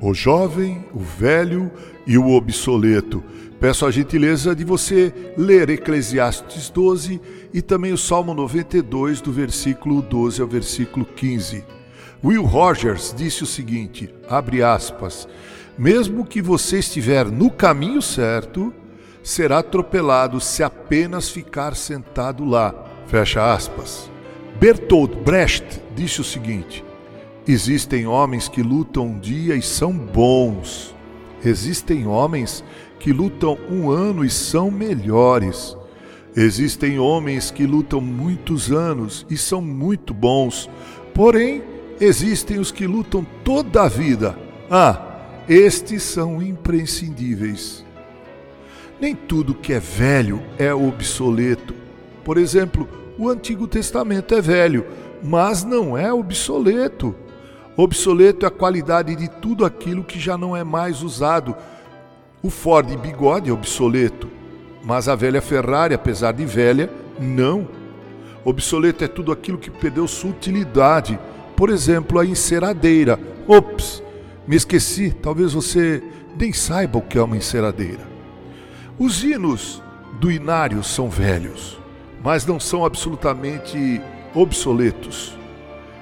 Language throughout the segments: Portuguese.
o jovem, o velho e o obsoleto. Peço a gentileza de você ler Eclesiastes 12 e também o Salmo 92, do versículo 12 ao versículo 15. Will Rogers disse o seguinte: abre aspas, mesmo que você estiver no caminho certo, será atropelado se apenas ficar sentado lá. Fecha aspas. Bertolt Brecht disse o seguinte: Existem homens que lutam um dia e são bons. Existem homens que lutam um ano e são melhores. Existem homens que lutam muitos anos e são muito bons. Porém, existem os que lutam toda a vida. Ah, estes são imprescindíveis. Nem tudo que é velho é obsoleto. Por exemplo, o Antigo Testamento é velho, mas não é obsoleto. Obsoleto é a qualidade de tudo aquilo que já não é mais usado. O Ford Bigode é obsoleto, mas a velha Ferrari, apesar de velha, não. Obsoleto é tudo aquilo que perdeu sua utilidade. Por exemplo, a enceradeira. Ops, me esqueci, talvez você nem saiba o que é uma enceradeira. Os hinos do inário são velhos, mas não são absolutamente obsoletos.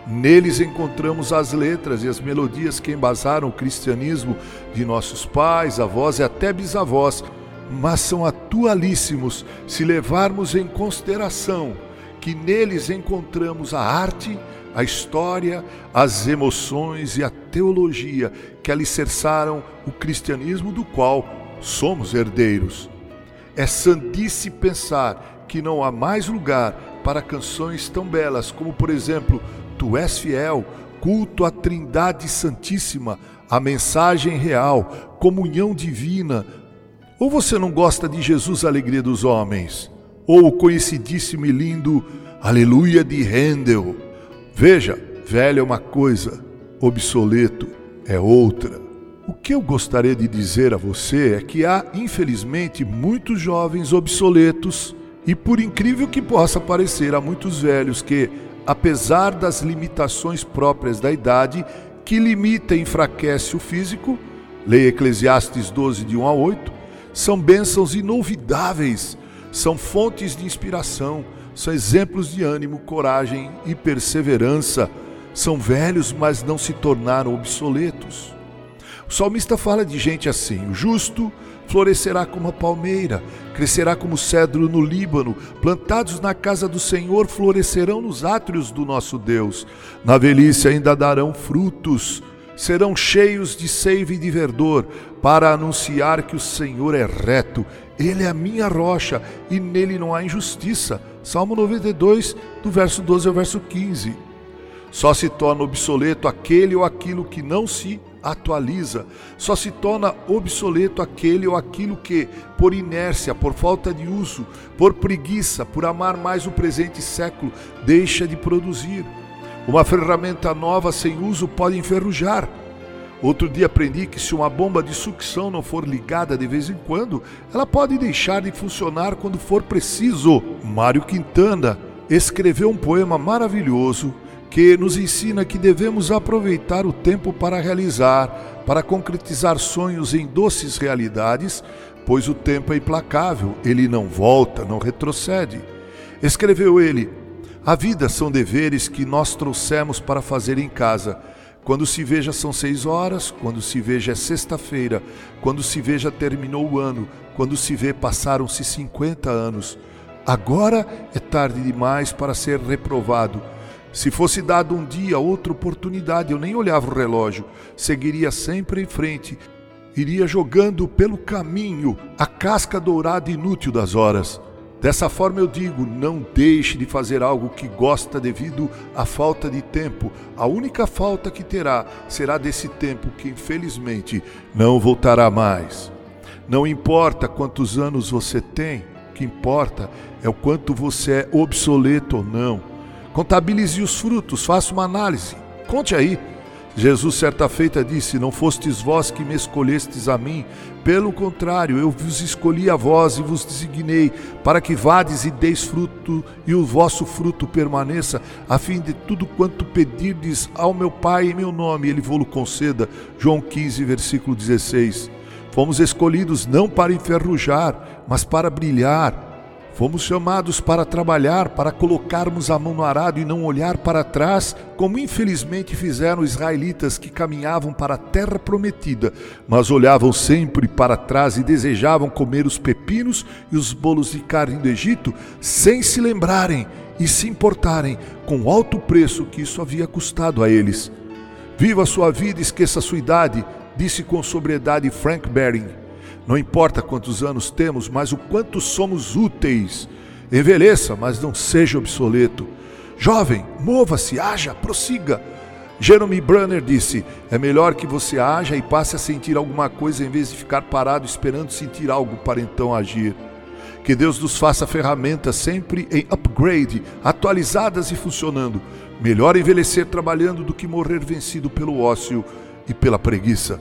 Neles encontramos as letras e as melodias que embasaram o cristianismo de nossos pais, avós e até bisavós, mas são atualíssimos se levarmos em consideração que neles encontramos a arte, a história, as emoções e a teologia que alicerçaram o cristianismo do qual somos herdeiros. É sandice pensar que não há mais lugar para canções tão belas como, por exemplo, Tu és fiel, culto à Trindade Santíssima, a mensagem real, comunhão divina. Ou você não gosta de Jesus, alegria dos homens? Ou o conhecidíssimo e lindo Aleluia de Handel? Veja, velho é uma coisa, obsoleto é outra. O que eu gostaria de dizer a você é que há, infelizmente, muitos jovens obsoletos e, por incrível que possa parecer, há muitos velhos que, apesar das limitações próprias da idade, que limita e enfraquece o físico, leia Eclesiastes 12, de 1 a 8, são bênçãos inolvidáveis, são fontes de inspiração, são exemplos de ânimo, coragem e perseverança. São velhos, mas não se tornaram obsoletos. O salmista fala de gente assim: o justo florescerá como a palmeira, crescerá como cedro no Líbano, plantados na casa do Senhor, florescerão nos átrios do nosso Deus. Na velhice ainda darão frutos, serão cheios de seiva e de verdor, para anunciar que o Senhor é reto, ele é a minha rocha e nele não há injustiça. Salmo 92, do verso 12 ao verso 15. Só se torna obsoleto aquele ou aquilo que não se atualiza, só se torna obsoleto aquele ou aquilo que, por inércia, por falta de uso, por preguiça, por amar mais o presente século, deixa de produzir. Uma ferramenta nova sem uso pode enferrujar. Outro dia aprendi que se uma bomba de sucção não for ligada de vez em quando, ela pode deixar de funcionar quando for preciso. Mário Quintana escreveu um poema maravilhoso que nos ensina que devemos aproveitar o tempo para realizar, para concretizar sonhos em doces realidades, pois o tempo é implacável, ele não volta, não retrocede. Escreveu ele: A vida são deveres que nós trouxemos para fazer em casa. Quando se veja são seis horas, quando se veja é sexta-feira, quando se veja terminou o ano, quando se vê passaram-se cinquenta anos. Agora é tarde demais para ser reprovado se fosse dado um dia outra oportunidade, eu nem olhava o relógio, seguiria sempre em frente, iria jogando pelo caminho a casca dourada inútil das horas. Dessa forma eu digo: não deixe de fazer algo que gosta devido à falta de tempo. A única falta que terá será desse tempo que infelizmente não voltará mais. Não importa quantos anos você tem, o que importa é o quanto você é obsoleto ou não. Contabilize os frutos, faça uma análise. Conte aí. Jesus, certa feita, disse: Não fostes vós que me escolhestes a mim, pelo contrário, eu vos escolhi a vós e vos designei, para que vades e deis fruto, e o vosso fruto permaneça, a fim de tudo quanto pedirdes ao meu Pai em meu nome, ele vou-lo conceda. João 15, versículo 16. Fomos escolhidos não para enferrujar, mas para brilhar Fomos chamados para trabalhar, para colocarmos a mão no arado e não olhar para trás, como infelizmente fizeram os israelitas que caminhavam para a terra prometida, mas olhavam sempre para trás e desejavam comer os pepinos e os bolos de carne do Egito, sem se lembrarem e se importarem com o alto preço que isso havia custado a eles. Viva a sua vida esqueça a sua idade, disse com sobriedade Frank Bering. Não importa quantos anos temos, mas o quanto somos úteis. Envelheça, mas não seja obsoleto. Jovem, mova-se, haja, prossiga. Jeremy Brunner disse: É melhor que você haja e passe a sentir alguma coisa em vez de ficar parado esperando sentir algo para então agir. Que Deus nos faça ferramentas sempre em upgrade, atualizadas e funcionando. Melhor envelhecer trabalhando do que morrer vencido pelo ócio e pela preguiça.